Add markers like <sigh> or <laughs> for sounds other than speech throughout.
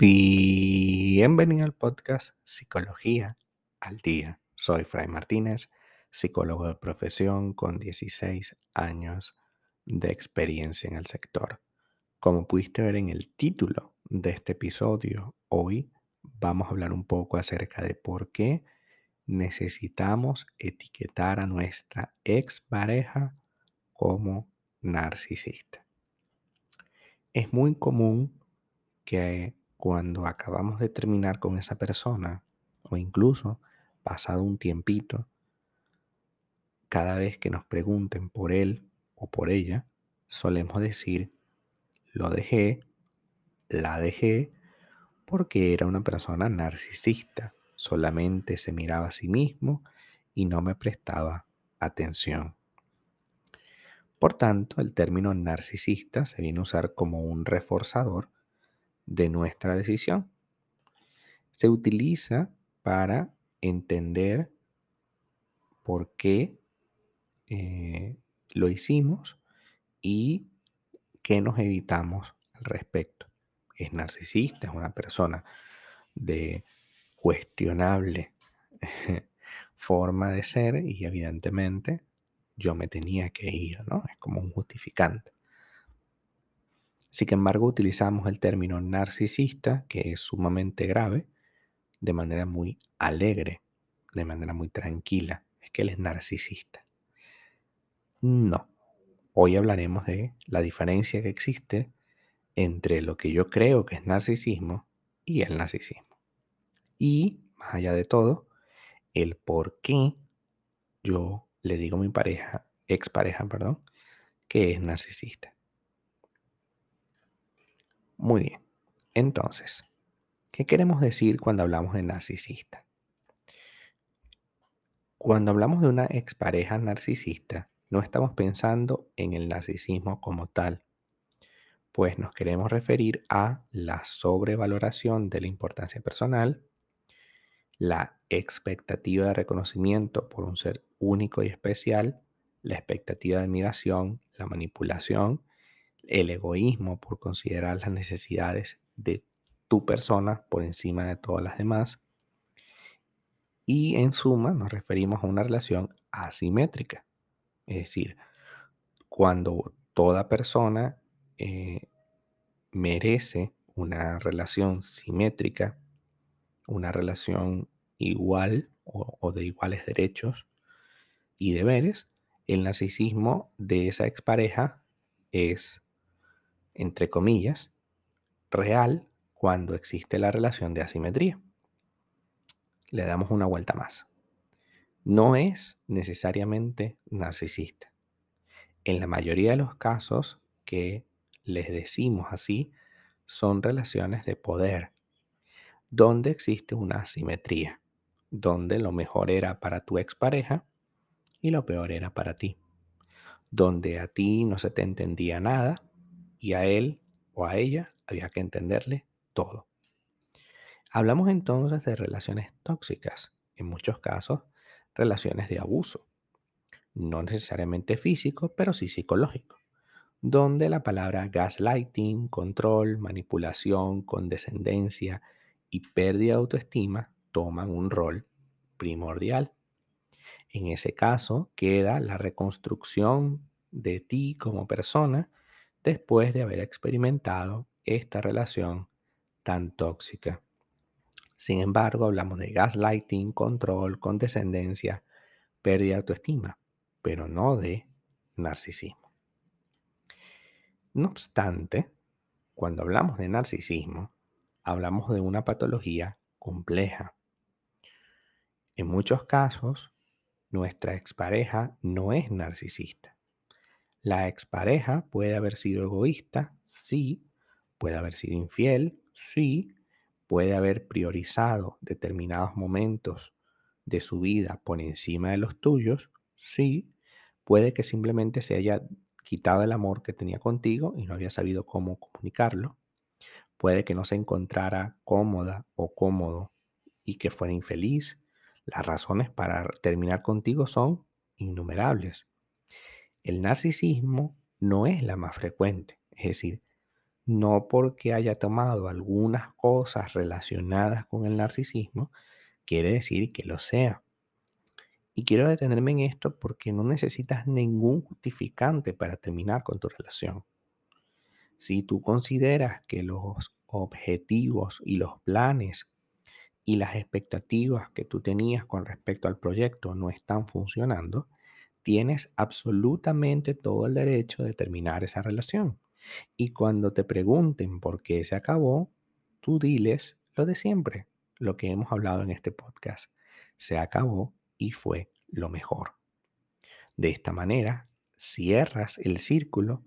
Bienvenido al podcast Psicología al Día. Soy Fray Martínez, psicólogo de profesión con 16 años de experiencia en el sector. Como pudiste ver en el título de este episodio, hoy vamos a hablar un poco acerca de por qué necesitamos etiquetar a nuestra expareja como narcisista. Es muy común que cuando acabamos de terminar con esa persona o incluso pasado un tiempito, cada vez que nos pregunten por él o por ella, solemos decir, lo dejé, la dejé, porque era una persona narcisista, solamente se miraba a sí mismo y no me prestaba atención. Por tanto, el término narcisista se viene a usar como un reforzador de nuestra decisión. Se utiliza para entender por qué eh, lo hicimos y qué nos evitamos al respecto. Es narcisista, es una persona de cuestionable <laughs> forma de ser y evidentemente yo me tenía que ir, ¿no? Es como un justificante. Sin embargo, utilizamos el término narcisista, que es sumamente grave, de manera muy alegre, de manera muy tranquila. Es que él es narcisista. No. Hoy hablaremos de la diferencia que existe entre lo que yo creo que es narcisismo y el narcisismo. Y, más allá de todo, el por qué yo le digo a mi pareja, expareja, perdón, que es narcisista. Muy bien. Entonces, ¿qué queremos decir cuando hablamos de narcisista? Cuando hablamos de una expareja narcisista, no estamos pensando en el narcisismo como tal, pues nos queremos referir a la sobrevaloración de la importancia personal, la expectativa de reconocimiento por un ser único y especial, la expectativa de admiración, la manipulación el egoísmo por considerar las necesidades de tu persona por encima de todas las demás. Y en suma nos referimos a una relación asimétrica. Es decir, cuando toda persona eh, merece una relación simétrica, una relación igual o de iguales derechos y deberes, el narcisismo de esa expareja es entre comillas, real cuando existe la relación de asimetría. Le damos una vuelta más. No es necesariamente narcisista. En la mayoría de los casos que les decimos así, son relaciones de poder, donde existe una asimetría, donde lo mejor era para tu expareja y lo peor era para ti, donde a ti no se te entendía nada y a él o a ella había que entenderle todo. Hablamos entonces de relaciones tóxicas, en muchos casos relaciones de abuso, no necesariamente físico, pero sí psicológico, donde la palabra gaslighting, control, manipulación, condescendencia y pérdida de autoestima toman un rol primordial. En ese caso queda la reconstrucción de ti como persona después de haber experimentado esta relación tan tóxica. Sin embargo, hablamos de gaslighting, control, condescendencia, pérdida de autoestima, pero no de narcisismo. No obstante, cuando hablamos de narcisismo, hablamos de una patología compleja. En muchos casos, nuestra expareja no es narcisista. La expareja puede haber sido egoísta, sí. Puede haber sido infiel, sí. Puede haber priorizado determinados momentos de su vida por encima de los tuyos, sí. Puede que simplemente se haya quitado el amor que tenía contigo y no había sabido cómo comunicarlo. Puede que no se encontrara cómoda o cómodo y que fuera infeliz. Las razones para terminar contigo son innumerables. El narcisismo no es la más frecuente, es decir, no porque haya tomado algunas cosas relacionadas con el narcisismo, quiere decir que lo sea. Y quiero detenerme en esto porque no necesitas ningún justificante para terminar con tu relación. Si tú consideras que los objetivos y los planes y las expectativas que tú tenías con respecto al proyecto no están funcionando, tienes absolutamente todo el derecho de terminar esa relación. Y cuando te pregunten por qué se acabó, tú diles lo de siempre, lo que hemos hablado en este podcast. Se acabó y fue lo mejor. De esta manera, cierras el círculo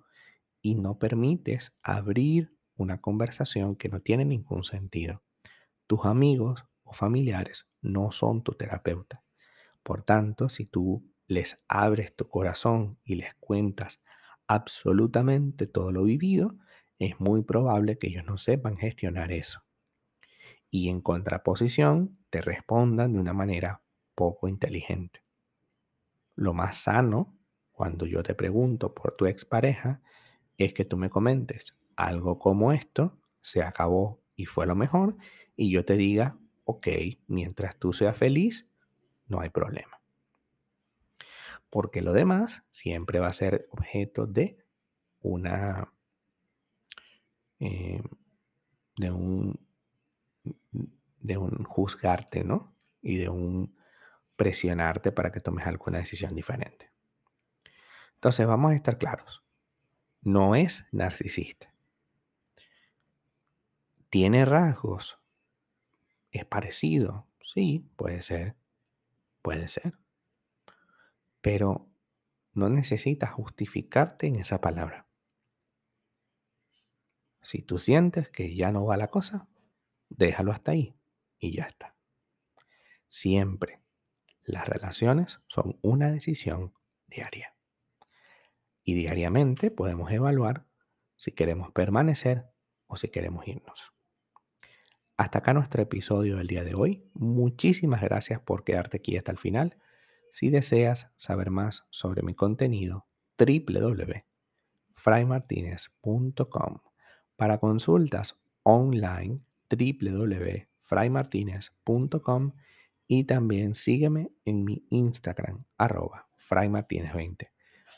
y no permites abrir una conversación que no tiene ningún sentido. Tus amigos o familiares no son tu terapeuta. Por tanto, si tú les abres tu corazón y les cuentas absolutamente todo lo vivido, es muy probable que ellos no sepan gestionar eso. Y en contraposición, te respondan de una manera poco inteligente. Lo más sano, cuando yo te pregunto por tu expareja, es que tú me comentes algo como esto, se acabó y fue lo mejor, y yo te diga, ok, mientras tú seas feliz, no hay problema. Porque lo demás siempre va a ser objeto de una... Eh, de un de un juzgarte, ¿no? Y de un presionarte para que tomes alguna decisión diferente. Entonces, vamos a estar claros no es narcisista. ¿Tiene rasgos? ¿Es parecido? Sí, puede ser. Puede ser. Pero no necesitas justificarte en esa palabra. Si tú sientes que ya no va la cosa, déjalo hasta ahí y ya está. Siempre las relaciones son una decisión diaria y diariamente podemos evaluar si queremos permanecer o si queremos irnos. Hasta acá nuestro episodio del día de hoy. Muchísimas gracias por quedarte aquí hasta el final. Si deseas saber más sobre mi contenido, www.fraymartinez.com. Para consultas online, www.fraymartinez.com y también sígueme en mi Instagram, arroba fraymartinez20.